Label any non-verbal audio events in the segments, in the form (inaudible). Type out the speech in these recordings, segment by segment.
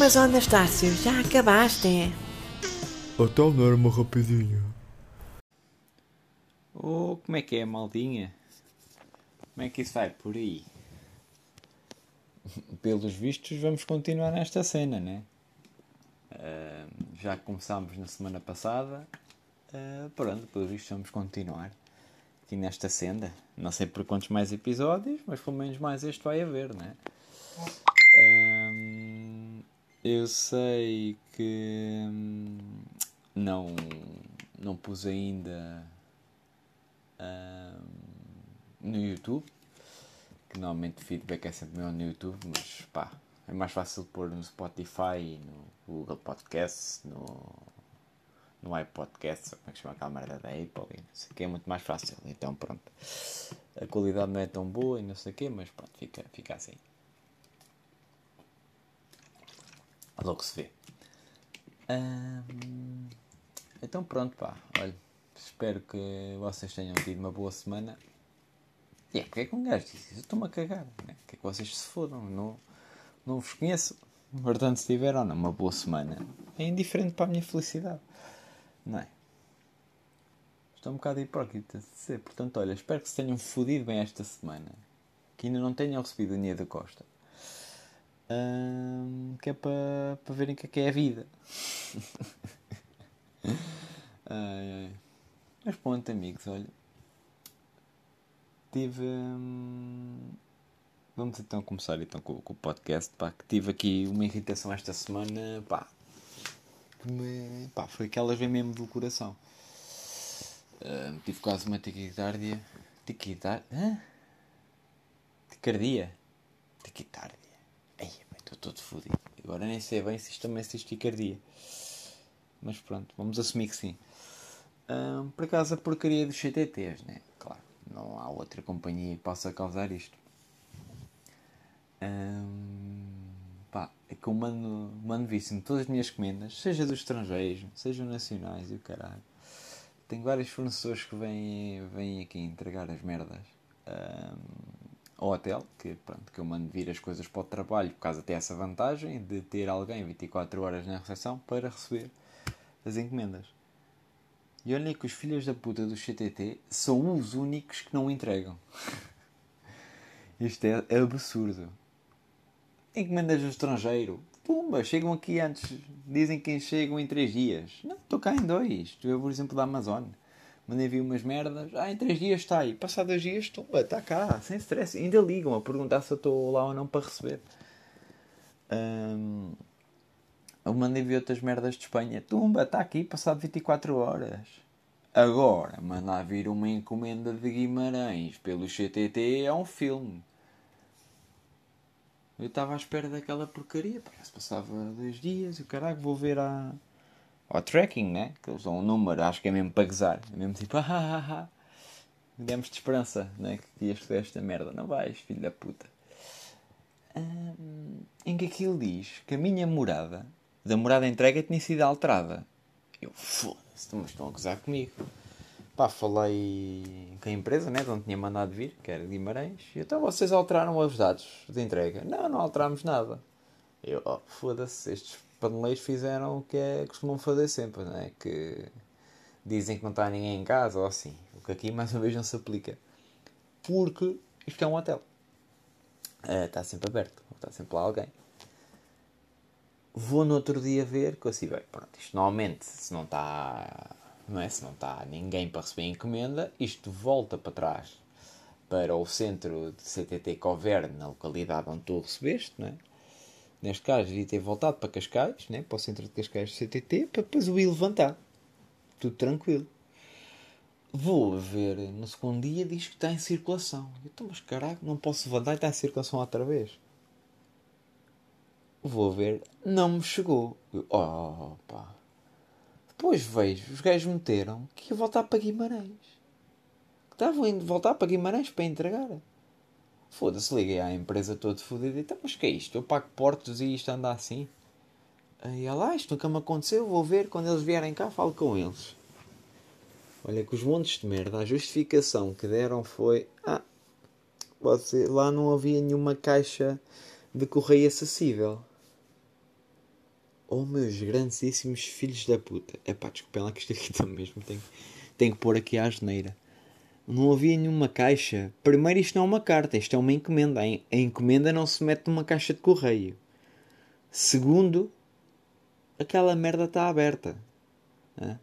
Então, mas ó Anastácio, já acabaste? Então não era uma rapidinha. Oh, como é que é, maldinha? Como é que isso vai por aí? (laughs) Pelos vistos, vamos continuar nesta cena, né? Uh, já começámos na semana passada. Uh, pronto, pelos vistos, vamos continuar aqui nesta senda. Não sei por quantos mais episódios, mas pelo menos mais este vai haver, né? Uh, eu sei que hum, não, não pus ainda no YouTube. Que normalmente o feedback é sempre melhor no YouTube, mas pá, é mais fácil pôr no Spotify, no Google Podcasts, no, no iPodcast, como é que chama aquela merda da Apple, não sei o que, é muito mais fácil. Então pronto, a qualidade não é tão boa e não sei o que, mas pronto, fica, fica assim. Logo se vê. então pronto, pá, olha. Espero que vocês tenham tido uma boa semana. E é porque é que um gajo disse isso? Estou-me a cagar. Né? Que é que vocês se fodam. Não, não vos conheço. Portanto, se tiveram não, uma boa semana, é indiferente para a minha felicidade. Não é? Estou um bocado hipócrita de dizer. Portanto, olha, espero que se tenham fodido bem esta semana. Que ainda não tenham recebido a Nia da Costa. Hum, que é para, para verem o que é que é a vida. (laughs) ai, ai. Mas pronto, amigos, olha. Tive. Hum... Vamos então começar então com, com, o podcast. Pá, que tive aqui uma irritação esta semana. Pá, me, pá foi aquelas vem mesmo do coração. Tive quase uma tiquitardia. Tiquitar. Hã? Ticardia? Tiquitardia. Estou todo fodido. Agora nem sei bem se isto também se ticardia. Mas pronto, vamos assumir que sim por acaso a porcaria dos CTTs, né? Claro, não há outra companhia que possa causar isto. pá, é que eu mando, mando víssimo todas as minhas comendas, seja dos estrangeiros, sejam nacionais e o caralho. Tenho vários fornecedores que vêm, vêm aqui entregar as merdas ao hotel, que, pronto, que eu mando vir as coisas para o trabalho, por causa até essa vantagem de ter alguém 24 horas na recepção para receber as encomendas. E olhem que os filhos da puta do CTT são os únicos que não entregam. (laughs) Isto é absurdo. Encomendas do estrangeiro. Pumba, chegam aqui antes. Dizem que chegam em 3 dias. Não, estou cá em 2. Eu, por exemplo, da Amazon. Mandei vir umas merdas. Ah, em 3 dias está aí. Passado 2 dias, tumba, está cá. Sem stress. Ainda ligam a perguntar se eu estou lá ou não para receber. Um, eu mandei vir outras merdas de Espanha. Tumba, está aqui, passado 24 horas. Agora, mandar vir uma encomenda de Guimarães pelo CTT é um filme. Eu estava à espera daquela porcaria. Parece passava dois dias e o caralho vou ver a... ao tracking, né? Que eles dão um número, acho que é mesmo para gozar. É mesmo tipo, (laughs) ah, ah, ah. Demos de esperança, né? Que ias fazer esta merda. Não vais, filho da puta. Em que aquilo diz que a minha morada da morada entrega tinha sido alterada. Eu, foda-se, mas estão a gozar comigo. Pá, falei com a empresa, né, de onde tinha mandado vir, que era Guimarães, e então vocês alteraram os dados de entrega. Não, não alterámos nada. Eu, oh, foda-se, estes paneleiros fizeram o que é, costumam fazer sempre, né, que dizem que não está ninguém em casa ou assim. O que aqui mais uma vez não se aplica. Porque isto é um hotel. Uh, está sempre aberto, está sempre lá alguém. Vou no outro dia ver, que assim, bem, pronto, isto normalmente, se não está, não é? Se não está ninguém para receber encomenda, isto volta para trás para o centro de CTT houver na localidade onde tu recebeste, não é? Neste caso, devia ter voltado para Cascais, né? para o centro de Cascais do CTT, para depois o ir levantar. Tudo tranquilo. Vou ver no segundo dia, diz que está em circulação. Eu estou, mas caralho, não posso levantar e está em circulação outra vez. Vou ver, não me chegou. Eu, oh, pá. Depois vejo, os gajos meteram que ia voltar para Guimarães. Que estavam indo voltar para Guimarães para entregar. Foda-se, liguei à empresa toda fodida e então, mas que é isto? Eu pago portos e isto anda assim? Aí lá, isto nunca me aconteceu, vou ver, quando eles vierem cá falo com eles. Olha que os montes de merda, a justificação que deram foi ah, você, lá não havia nenhuma caixa de correio acessível. Oh, meus grandíssimos filhos da puta. É pá, desculpem lá que isto aqui (laughs) também mesmo tem, tem que pôr aqui a asneira. Não havia nenhuma caixa. Primeiro, isto não é uma carta, isto é uma encomenda. A encomenda não se mete numa caixa de correio. Segundo, aquela merda está aberta. Né?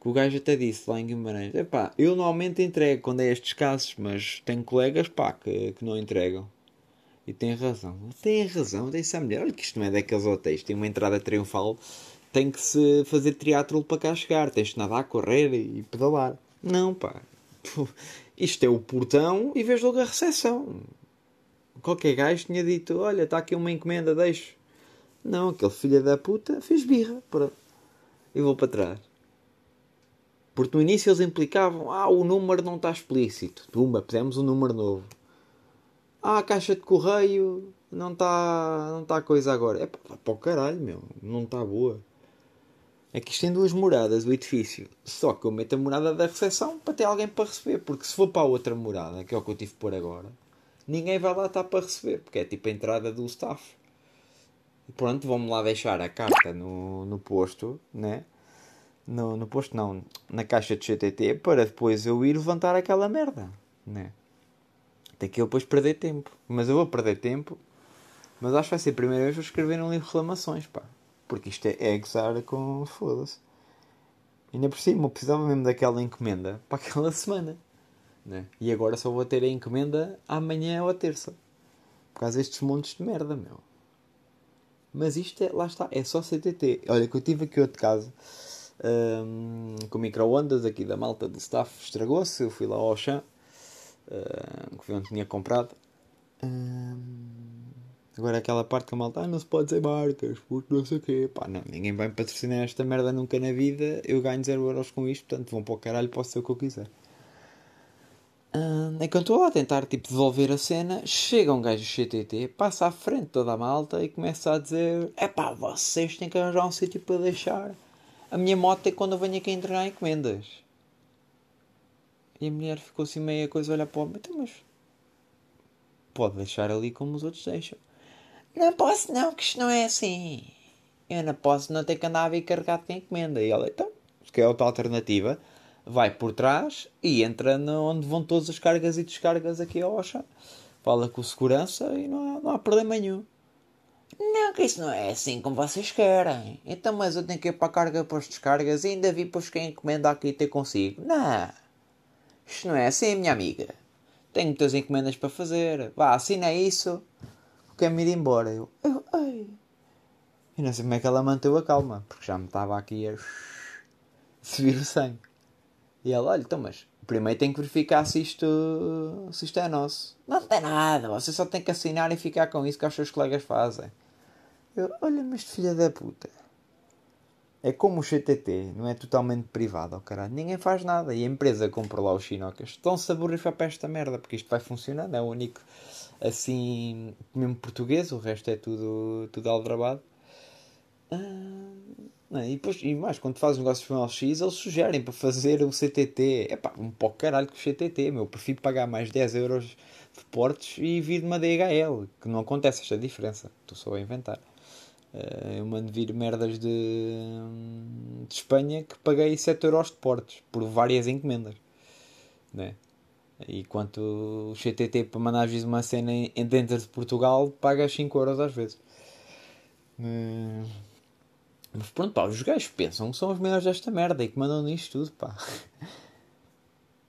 Que o gajo até disse lá em Guimarães: Epá, eu normalmente entrego quando é estes casos, mas tenho colegas pá, que, que não entregam. E tem razão. Tem razão, tem essa mulher. Olha que isto não é daqueles hotéis. Tem uma entrada triunfal. Tem que se fazer triatlo para cá chegar. Tens de nadar, correr e pedalar. Não, pá. Isto é o portão e vês logo a recepção. Qualquer gajo tinha dito: Olha, está aqui uma encomenda, deixo. Não, aquele filho da puta fez birra. Pronto. E vou para trás. Porque no início eles implicavam: Ah, o número não está explícito. Tumba, pusemos um número novo. Ah, a caixa de correio não está não tá coisa agora. É para o caralho, meu. Não está boa. É que isto tem duas moradas, o edifício. Só que eu meto a morada da recepção para ter alguém para receber. Porque se for para a outra morada, que é o que eu tive por agora, ninguém vai lá estar para receber. Porque é tipo a entrada do staff. E pronto, vão-me lá deixar a carta no, no posto, né? No, no posto não, na caixa de CTT, para depois eu ir levantar aquela merda, né? Tem que eu depois perder tempo. Mas eu vou perder tempo. Mas acho que vai ser a primeira vez que vou escrever um livro de reclamações, pá. Porque isto é, é gozar com. Foda-se. Ainda por cima, eu precisava mesmo daquela encomenda para aquela (laughs) semana. Né? E agora só vou ter a encomenda amanhã ou a terça. Por causa destes montes de merda, meu. Mas isto é, lá está, é só CTT. Olha, que eu tive aqui outro caso um, com micro-ondas aqui da malta do staff, estragou-se. Eu fui lá ao chão uh, que foi onde tinha comprado. Agora aquela parte que a malta, ah, não se pode dizer marcas, porque não sei o quê. Pá, não, ninguém vai patrocinar esta merda nunca na vida. Eu ganho 0 euros com isto, portanto vão para o caralho, posso ser o que eu quiser. Uh, enquanto estou lá a tentar tipo, devolver a cena, chega um gajo CTT, passa à frente toda a malta e começa a dizer: É pá, vocês têm que arranjar um sítio para deixar. A minha moto é quando eu venho aqui entregar encomendas. E a mulher ficou assim meia coisa a olhar para o homem, então, mas pode deixar ali como os outros deixam. Não posso não, que isto não é assim. Eu não posso não ter que andar a vir carregado de encomenda. E ela, então, se quer outra alternativa, vai por trás e entra onde vão todas as cargas e descargas aqui ao Oxa. Fala com segurança e não há, não há problema nenhum. Não, que isso não é assim como vocês querem. Então, mas eu tenho que ir para a carga para as descargas e ainda vi para quem encomenda aqui ter consigo. Não. Isto não é assim, minha amiga. Tenho muitas encomendas para fazer. Vá, assina isso. Quer-me ir embora. Eu, eu, ai. E não sei como é que ela manteve a calma, porque já me estava aqui a (laughs) subir o sangue. E ela, olha, então, mas primeiro tem que verificar se isto, se isto é nosso. Não tem nada, você só tem que assinar e ficar com isso que os seus colegas fazem. Eu, olha, mas filha da puta. É como o CTT, não é totalmente privado, oh caralho. Ninguém faz nada. E a empresa comprou lá os chinocas. Estão-se a borrifar para esta merda, porque isto vai funcionando. É o único, assim, mesmo português. O resto é tudo, tudo aldrabado. Ah, e, depois, e mais, quando fazes negócios com LX, eles sugerem para fazer o CTT. É pá, um pouco caralho com o CTT, meu. Prefiro pagar mais 10 euros de portes e vir de uma DHL. Que não acontece esta diferença. Estou só a inventar. Uh, eu mando vir merdas de, de Espanha que paguei 7 euros de portes por várias encomendas. Né? E quanto o CTT para mandar às vezes uma cena em, dentro de Portugal paga 5 euros às vezes. Uh, mas pronto, pá, os gajos pensam que são os melhores desta merda e que mandam nisto tudo, pá. (laughs)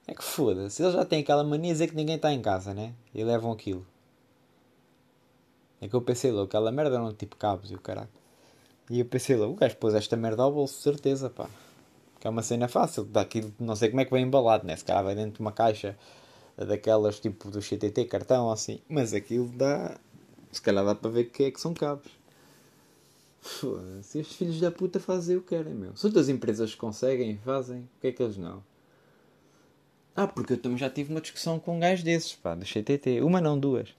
É que foda-se, eles já têm aquela mania de dizer que ninguém está em casa, né? E levam aquilo. É que eu pensei logo, aquela merda eram tipo cabos e o caralho. E eu pensei logo, o gajo pôs esta merda ao bolso, certeza, pá. Que é uma cena fácil, daquilo, não sei como é que vem embalado, né? Se calhar vai dentro de uma caixa daquelas tipo do CTT, cartão assim. Mas aquilo dá. Se calhar dá para ver que é que são cabos. Se estes filhos da puta fazem o que querem, meu. Se outras empresas conseguem fazem, o que é que eles não? Ah, porque eu também já tive uma discussão com um gajo desses, pá, do CTT. Uma não, duas.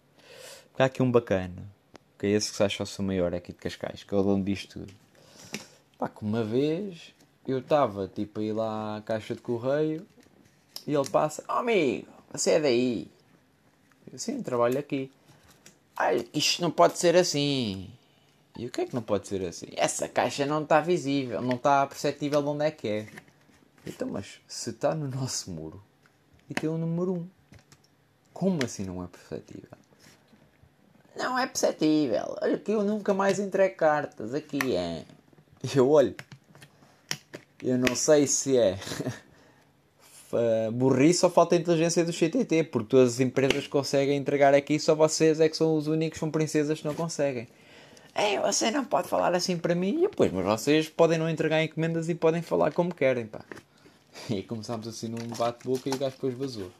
Há aqui um bacana, que é esse que se acha o seu maior aqui de Cascais, que é o dono disto tudo. Pá, que uma vez eu estava tipo a ir lá à caixa de correio e ele passa: Oh amigo, você é daí? Eu, Sim, trabalho aqui. Ai, isto não pode ser assim. E o que é que não pode ser assim? Essa caixa não está visível, não está perceptível de onde é que é. Então, mas se está no nosso muro e tem o número 1, como assim não é perceptível? Não é perceptível. Olha que eu nunca mais entrego cartas. Aqui é. Eu olho. Eu não sei se é (laughs) burrice ou falta de inteligência do CTT, porque todas as empresas conseguem entregar aqui, só vocês é que são os únicos, são princesas que não conseguem. É, você não pode falar assim para mim. E, pois, mas vocês podem não entregar encomendas e podem falar como querem, pá. (laughs) E começámos assim num bate-boca e o gajo depois vazou.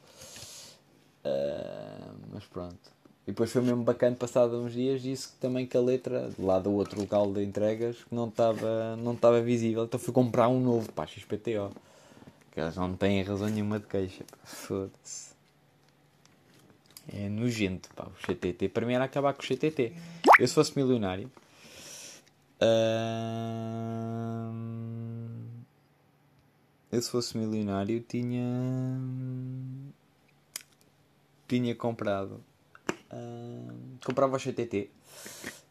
Uh, mas pronto. E depois foi mesmo bacana, passado uns dias, disse também que a letra, lá do outro local de entregas, não estava não estava visível. Então fui comprar um novo, pá, XPTO. Que elas não têm razão nenhuma de queixa. Foda-se. É nojento, pá, o CTT. Para mim era acabar com o CTT. Eu se fosse milionário. eu se fosse milionário tinha. Tinha comprado. Comprava o CTT.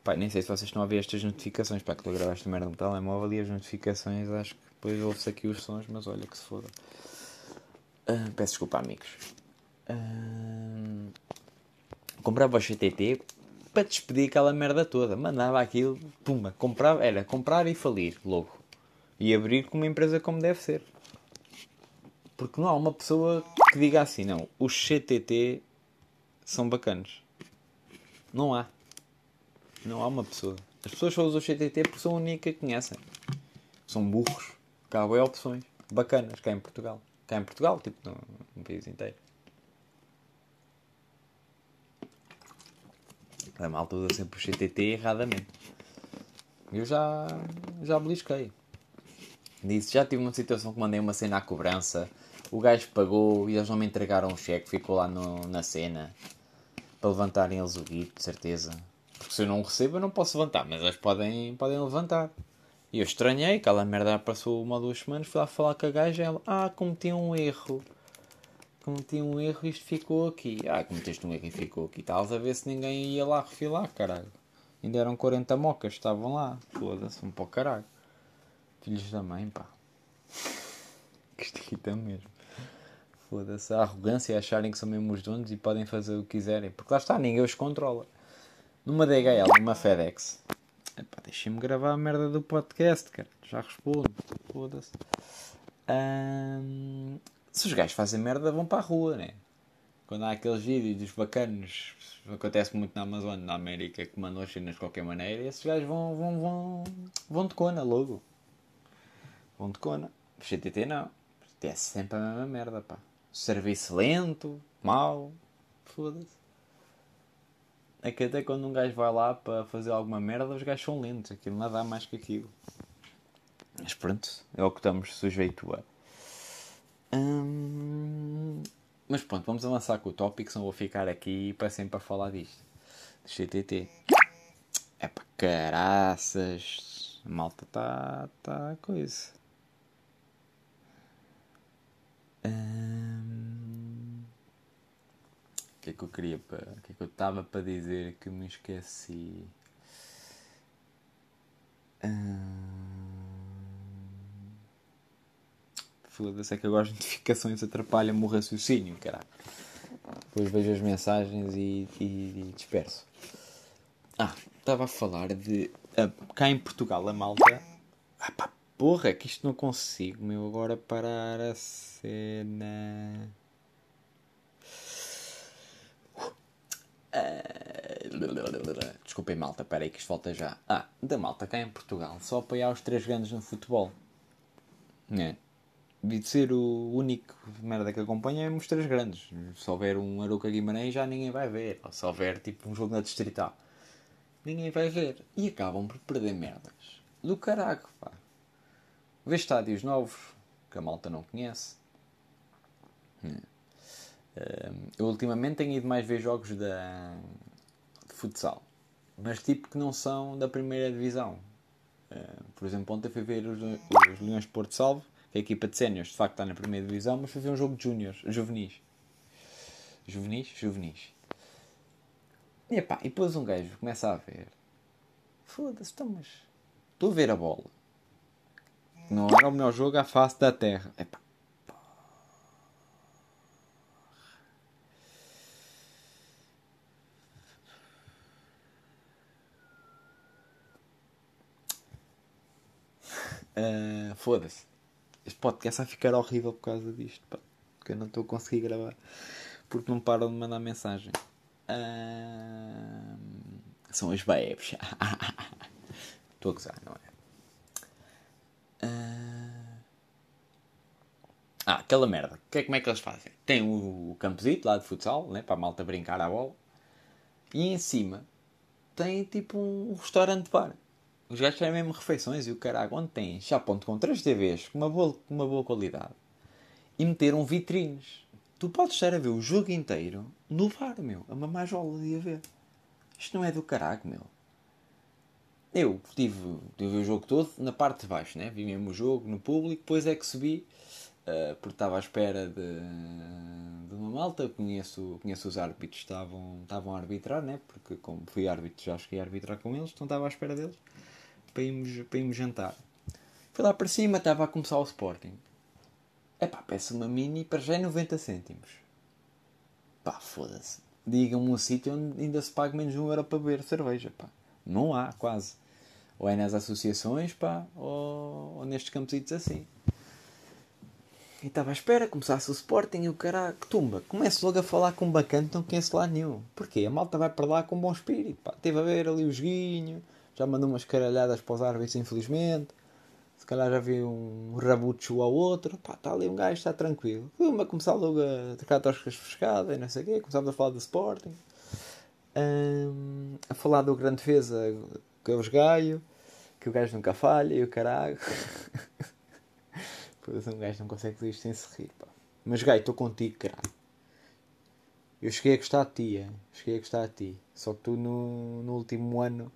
Pai, nem sei se vocês estão a ver estas notificações. Pá, que gravar esta merda no telemóvel e as notificações acho que depois ouve-se aqui os sons, mas olha que se foda. Uh, peço desculpa, amigos. Uh, comprava o CTT para despedir aquela merda toda. Mandava aquilo, pumba, comprava, era comprar e falir logo. E abrir com uma empresa como deve ser. Porque não há uma pessoa que diga assim, não, os CTT são bacanos. Não há. Não há uma pessoa. As pessoas só usam o CTT porque são a única que conhecem. São burros. Cá há opções bacanas cá em Portugal. Cá em Portugal, tipo no, no país inteiro. A malta usa sempre o CTT erradamente. Eu já, já belisquei. Disse, já tive uma situação que mandei uma cena à cobrança. O gajo pagou e eles não me entregaram o cheque. Ficou lá no, na cena. Para levantarem eles o guito, de certeza. Porque se eu não recebo, eu não posso levantar, mas eles podem, podem levantar. E eu estranhei, aquela merda passou uma ou duas semanas, fui lá falar com a gaja ela, ah, cometi um erro. Cometi um erro e isto ficou aqui. Ah, cometeste um erro e ficou aqui. Estavas a ver se ninguém ia lá refilar, caralho. Ainda eram 40 mocas, estavam lá. Foda-se, um pouco caralho. Filhos da mãe, pá. (laughs) Que esquita mesmo. Foda-se, a arrogância acharem que são mesmo os donos e podem fazer o que quiserem. Porque lá está, ninguém os controla numa DHL, numa FedEx. Deixem-me gravar a merda do podcast, cara. Já respondo. Foda-se. Se os gajos fazem merda, vão para a rua, né? Quando há aqueles vídeos dos bacanos, acontece muito na Amazônia, na América, que mandam as cenas de qualquer maneira, esses gajos vão, vão, vão, vão de cona logo. Vão de cona. O CTT não. É sempre a mesma merda, pá. Serviço lento, mau. Foda-se. É que até quando um gajo vai lá para fazer alguma merda, os gajos são lentos. Aquilo não dá mais que aquilo. Mas pronto, é o que estamos sujeitos a. Hum... Mas pronto, vamos avançar com o tópico, senão vou ficar aqui para sempre a falar disto. Do CTT. É para caraças. A malta está. tá coisa. Hum que é que eu queria para. O que é que eu estava para dizer que me esqueci? Hum... Foda-se, é que agora as notificações atrapalham-me o raciocínio, caralho. Depois vejo as mensagens e, e, e disperso. Ah, estava a falar de. Uh, cá em Portugal, a malta. Ah pá, porra, é que isto não consigo, meu, agora parar a cena. Desculpem, malta, peraí que isto volta já. Ah, da malta cá em Portugal, só apoiar os três grandes no futebol. É. De ser o único merda que acompanha é os três grandes. Se houver um Aruca Guimarães já ninguém vai ver. Ou se houver tipo um jogo na Distrital, ninguém vai ver. E acabam por perder merdas. Do caraco, pá. Vê estádios novos que a malta não conhece. É. Eu ultimamente tenho ido mais ver jogos da, futsal, mas tipo que não são da primeira divisão. Por exemplo, ontem fui ver os, os Leões de Porto Salvo, que a equipa de séniores de facto está na primeira divisão, mas fui ver um jogo de júniores, juvenis. Juvenis? Juvenis. E, epá, e depois um gajo começa a ver. Foda-se, então, mas. Estou a ver a bola. Não era o melhor jogo à face da terra. Epá. Uh, Foda-se. Este podcast vai ficar horrível por causa disto. Pá. Porque eu não estou a conseguir gravar. Porque não param de mandar mensagem. Uh, são as babes. (laughs) Estou a gozar, não é? Uh, ah, aquela merda. Que, é, como é que eles fazem? Tem o, o campozito lá de futsal, né, para a malta brincar à bola. E em cima tem tipo um restaurante bar. Os gajos têm mesmo refeições e o caralho, onde tem já ponto com três TVs com uma boa, uma boa qualidade e meteram vitrines. Tu podes estar a ver o jogo inteiro no bar, meu. A mamajola de a ver. Isto não é do caralho, meu. Eu tive, tive o jogo todo na parte de baixo, né? Vi mesmo o jogo no público, depois é que subi, uh, porque estava à espera de, de uma malta. Conheço, conheço os árbitros, estavam, estavam a arbitrar, né? Porque como fui árbitro já cheguei a arbitrar com eles, então estava à espera deles para irmos, para irmos jantar. Fui lá para cima, estava a começar o Sporting. É pá, peço uma mini para já é 90 cêntimos. Pá, foda-se. Digam-me um sítio onde ainda se paga menos de um euro para beber cerveja, pá. Não há, quase. Ou é nas associações, pá, ou, ou nestes campositos assim. E estava à espera, começasse o Sporting e o caralho, que tumba. Começo logo a falar com um bacana, não conheço lá nenhum. Porquê? A malta vai para lá com um bom espírito, pá. Teve a ver ali o joguinho, já mandou umas caralhadas para os árbitros, infelizmente. Se calhar já vi um rabucho ao outro. Pá, está ali um gajo, está tranquilo. Uma começar logo a trocar toscas frescadas e não sei o quê. Começámos a falar do Sporting. Um, a falar do grande defesa que é os gaio. Que o gajo nunca falha e o caralho. (laughs) Pois um gajo não consegue dizer isto sem se rir, pá. Mas gajo, estou contigo, caralho. Eu cheguei a gostar de ti, é? cheguei a gostar de ti. Só que tu no, no último ano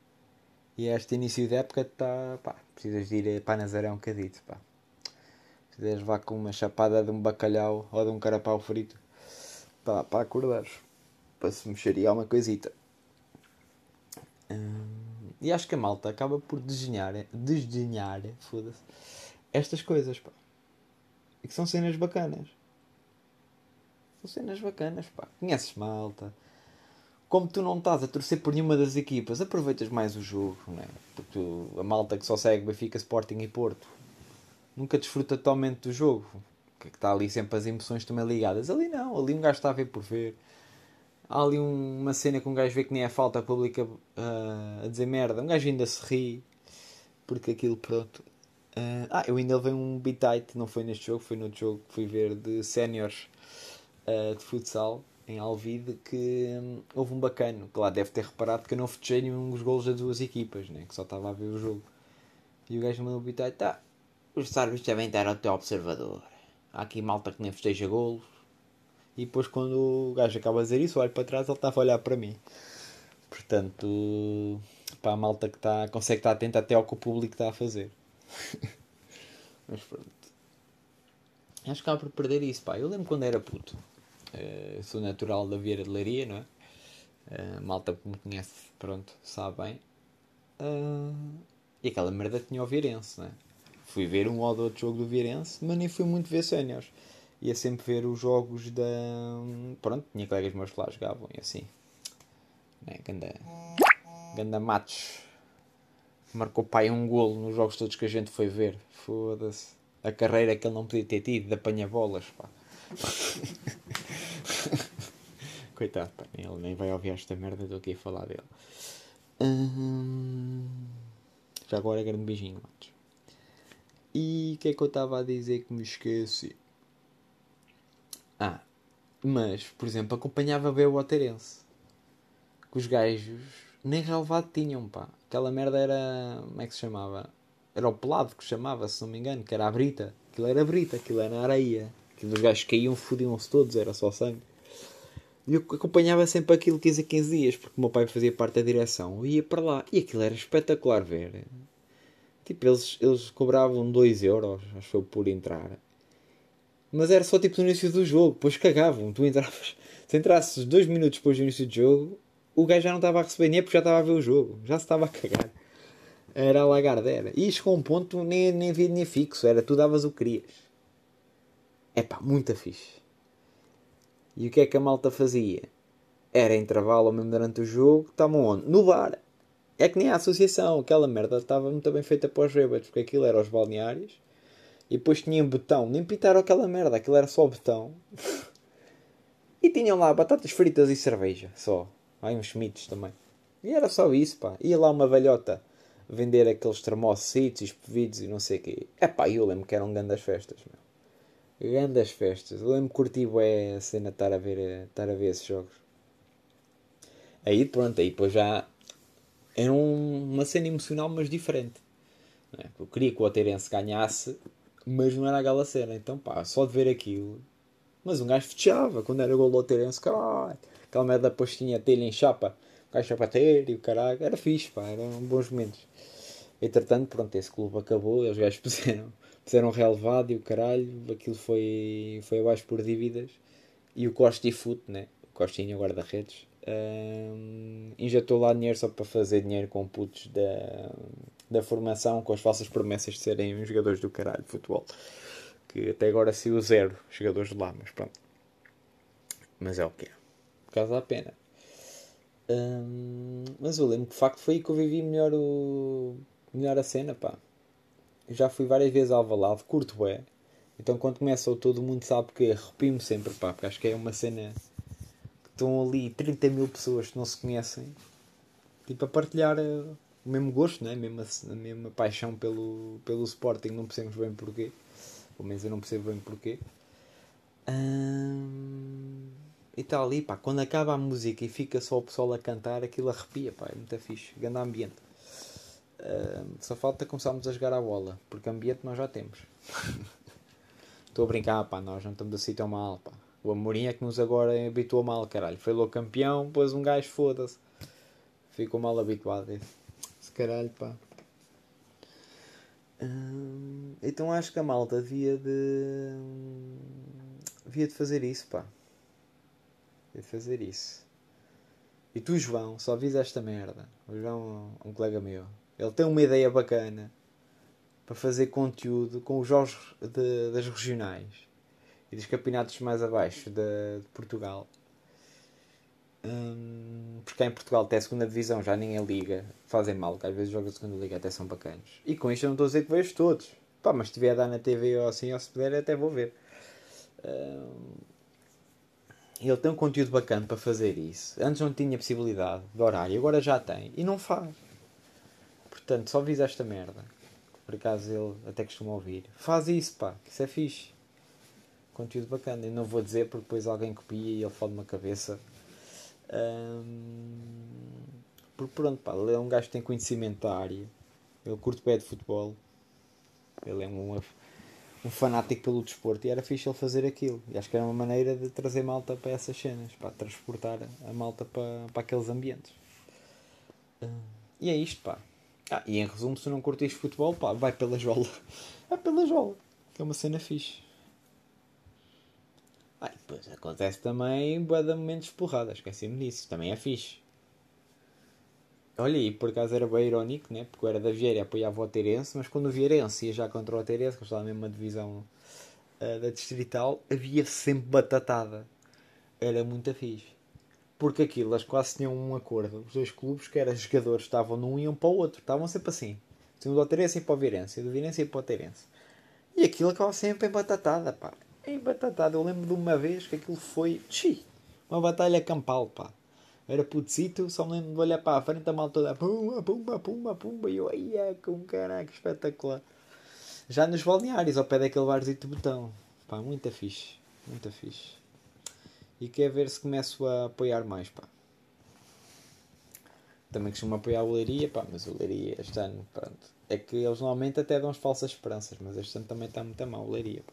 e este início de época está. pá, precisas de ir para Nazaré um bocadito, pá. Precisas levar com uma chapada de um bacalhau ou de um carapau frito pá, para acordares. Para se mexer e uma coisita. Hum, e acho que a malta acaba por desenhar, desdenhar, foda-se, estas coisas, pá. E que são cenas bacanas. São cenas bacanas, pá. Conheces malta como tu não estás a torcer por nenhuma das equipas, aproveitas mais o jogo, não é? Porque tu, a malta que só segue Benfica, Sporting e Porto nunca desfruta totalmente do jogo, que está ali sempre as emoções também ligadas. Ali não, ali um gajo está a ver por ver. Há ali um, uma cena que um gajo vê que nem é falta pública uh, a dizer merda, um gajo ainda se ri, porque aquilo pronto. Uh, ah, eu ainda levei um bitite, não foi neste jogo, foi no outro jogo que fui ver de séniores uh, de futsal em Alvide que hum, houve um bacano que lá deve ter reparado que eu não fechei nenhum dos golos das duas equipas, né? que só estava a ver o jogo. E o gajo mandou bitar, tá, os árbitros devem estar ao teu observador. Há aqui malta que nem festeja golos. E depois quando o gajo acaba de dizer isso, olho para trás ele estava a olhar para mim. Portanto, para a malta que está, consegue estar atenta até ao que o público está a fazer. (laughs) Mas pronto. Acho que acaba por perder isso, pá. Eu lembro quando era puto. Uh, sou natural da Vieira de Leiria, não é? Uh, malta que me conhece, pronto, sabe bem. Uh, e aquela merda tinha o Virense, não é? Fui ver um ou outro jogo do Virense, mas nem fui muito ver séniores. Ia sempre ver os jogos da. Pronto, tinha colegas meus que lá jogavam e assim. Né? Ganda, ganda matos. Marcou pai um golo nos jogos todos que a gente foi ver. Foda-se. A carreira que ele não podia ter tido de apanha-bolas, pá. (laughs) Coitado, pá, ele nem vai ouvir esta merda, estou aqui a falar dele. Hum, já agora grande beijinho, matos. E o que é que eu estava a dizer que me esqueci? Ah, mas, por exemplo, acompanhava bem o Oterense. Que os gajos nem relevado tinham, pá. Aquela merda era. Como é que se chamava? Era o pelado que chamava, se não me engano, que era a brita. Aquilo era brita, aquilo era areia. Aquilo os gajos caíam, fodiam-se todos, era só sangue. E eu acompanhava sempre aquilo 15 a 15 dias, porque o meu pai fazia parte da direção. Eu ia para lá. E aquilo era espetacular ver. Tipo, eles, eles cobravam 2 euros, acho foi por entrar. Mas era só tipo no início do jogo, depois cagavam. Tu entravas, (laughs) se entrasses 2 minutos depois do início do jogo, o gajo já não estava a receber nem porque já estava a ver o jogo, já se estava a cagar. Era a Lagarde, era. E chegou um ponto nem, nem fixo, era tu davas o que querias. É pá, muito fixe. E o que é que a malta fazia? Era intervalo mesmo durante o jogo, estavam onde? No bar. É que nem a associação, aquela merda estava muito bem feita para os bêbados, porque aquilo era os balneários e depois tinham botão, nem pintaram aquela merda, aquilo era só botão. (laughs) e tinham lá batatas fritas e cerveja, só. Aí uns schmitts também. E era só isso, pá. Ia lá uma velhota vender aqueles termocitos e espevidos e não sei o quê. É pá, eu lembro que eram grandes festas, meu. Grandes festas. Eu lembro que curti é a cena de estar a ver, estar a ver esses jogos. Aí pronto, aí depois já era um, uma cena emocional, mas diferente. É? Eu queria que o Oteirense ganhasse, mas não era aquela cena. Então pá, só de ver aquilo. Mas um gajo fechava quando era gol do Oteirense, caralho. Aquela merda depois tinha telha em chapa, o gajo para ter e o caralho. Era fixe, pá, eram bons momentos. Entretanto, pronto, esse clube acabou, os gajos puseram, puseram relevado e o caralho, aquilo foi, foi abaixo por dívidas. E o Costa e Fute, né? O Costinha, guarda-redes, um, injetou lá dinheiro só para fazer dinheiro com putos da, da formação, com as falsas promessas de serem jogadores do caralho de futebol. Que até agora o zero jogadores de lá, mas pronto. Mas é o que é. Por causa da pena. Um, mas eu lembro que de facto foi aí que eu vivi melhor, o, melhor a cena, pá. Já fui várias vezes ao Alvalade, curto é. Então quando começa todo mundo sabe que arrepio-me sempre, pá, porque acho que é uma cena estão ali 30 mil pessoas que não se conhecem, tipo, a partilhar uh, o mesmo gosto, né? a, mesma, a mesma paixão pelo, pelo Sporting, não percebemos bem porquê. Pelo menos eu não percebo bem porquê. e está ali, pá, quando acaba a música e fica só o pessoal a cantar, aquilo arrepia, pá, é muito fixe, grande ambiente. Só falta começarmos a jogar a bola, porque ambiente nós já temos. (laughs) Estou a brincar, pá, nós não estamos assim tão mal, pá. O Amorim é que nos agora habituou mal, caralho. Foi louco campeão, depois um gajo foda-se. Ficou mal habituado. Se caralho, pá. Hum, então acho que a malta devia de. devia de fazer isso, pá. Devia de fazer isso. E tu, João, só vis esta merda. O João é um colega meu. Ele tem uma ideia bacana para fazer conteúdo com os jogos de, das regionais e dos campeonatos mais abaixo de, de Portugal. Hum, porque cá em Portugal até a segunda divisão já ninguém liga, fazem mal, que às vezes jogos de segunda liga até são bacanos. E com isto eu não estou a dizer que vejo todos. Pá, mas se estiver a dar na TV ou assim, ou se puder, até vou ver. Hum, ele tem um conteúdo bacana para fazer isso. Antes não tinha possibilidade de horário, agora já tem. E não faz. Portanto, só visa esta merda. Por acaso ele até costuma ouvir. Faz isso, pá, que isso é fixe conteúdo bacana. E não vou dizer porque depois alguém copia e ele fode uma cabeça. Um, porque pronto, pá, ele é um gajo que tem conhecimento da área. Ele curte pé de futebol. Ele é um, um fanático pelo desporto e era fixe ele fazer aquilo. E acho que era uma maneira de trazer malta para essas cenas, para transportar a malta para, para aqueles ambientes. e é isto, pá. Ah, e em resumo, se não curtires futebol, pá, vai pela jola. (laughs) É pela jola. Que é uma cena fixe. Ah, depois acontece também boa de momentos de porrada, esqueci-me disso, também é fixe. Olha, e por acaso era bem irónico, né? porque eu era da Vieira e apoiava o Terence, mas quando o Vieirense ia já contra o Terence, que estava na mesma divisão uh, da Distrital, havia sempre batatada. Era muito fixe. Porque aquilo, elas quase tinham um acordo. Os dois clubes, que eram jogadores, estavam num e iam para o outro. Estavam sempre assim. O do Terence e para o Vieirense, e o do Vieirense e para o Terence. E aquilo acaba sempre em batatada, pá em batatada. Eu lembro de uma vez que aquilo foi chi, uma batalha campal, pá. Era putzito, só me lembro de olhar para a frente, a mal toda pumba, pumba, pumba, pumba, e eu, ia com caraca, espetacular. Já nos balneários, ao pé daquele barzinho de botão, pá, muito fixe, muito fixe. E quer ver se começo a apoiar mais, pá. Também costumo apoiar a Leiria, pá, mas o Leiria este ano, pronto. É que eles normalmente até dão as falsas esperanças, mas este ano também está muito mal o Leiria, pá.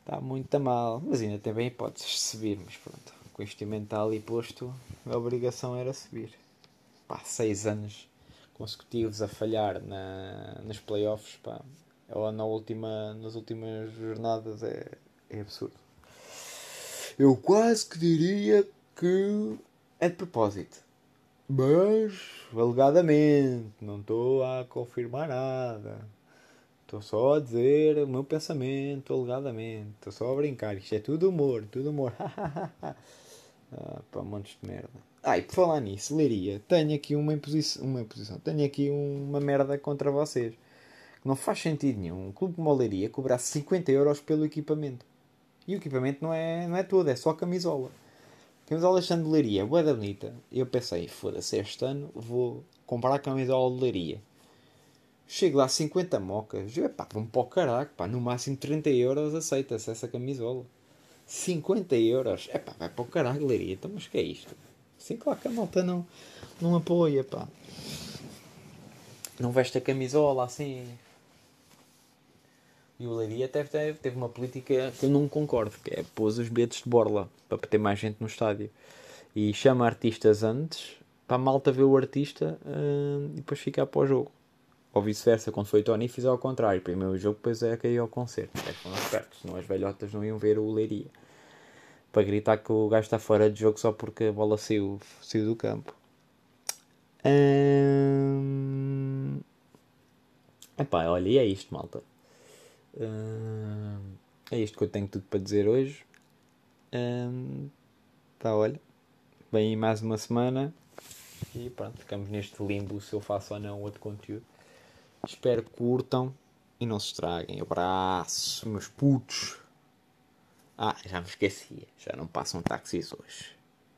Está muito mal, mas ainda tem bem hipóteses de subir, mas pronto. Com o investimento está ali posto, a obrigação era subir. Pá, seis anos consecutivos a falhar na, nos playoffs, pá. Ou na última, nas últimas jornadas é, é absurdo. Eu quase que diria que é de propósito. Mas, alegadamente, não estou a confirmar nada. Estou só a dizer o meu pensamento, alegadamente. Estou só a brincar. Isto é tudo humor, tudo humor. (laughs) ah, pá, montes de merda. Ai, por falar nisso, Leiria, tenho aqui uma imposição, uma imposição, tenho aqui uma merda contra vocês. Não faz sentido nenhum um clube como o cobrar 50 euros pelo equipamento. E o equipamento não é, não é todo, é só camisola. Camisola de Leiria, boa da bonita. Eu pensei, foda-se, este ano vou comprar a camisola de Leiria. Chego lá 50 mocas. Eu, pá, para o caraco, pá. No máximo 30 euros aceita-se essa camisola. 50 euros. É pá, vai para o caraco, Leiria. Então, mas que é isto? Sim, claro que a malta não, não apoia, pá. Não veste a camisola assim. E o Leiria teve, teve, uma política que eu não concordo, que é pôs os bilhetes de borla para ter mais gente no estádio. E chama artistas antes para a malta ver o artista uh, e depois ficar para o jogo. Ou vice-versa, quando foi Tony, fiz ao contrário. Primeiro o jogo, depois é que ia ao concerto. É foram espertos, senão as velhotas não iam ver o Leiria para gritar que o gajo está fora de jogo só porque a bola saiu, saiu do campo. Hum... Epá, olha, e é isto, malta. Hum... É isto que eu tenho tudo para dizer hoje. Pá, olha. Bem, mais uma semana. E pronto, ficamos neste limbo se eu faço ou não outro conteúdo. Espero que curtam e não se estraguem. Abraço, meus putos. Ah, já me esquecia. Já não passam táxis hoje.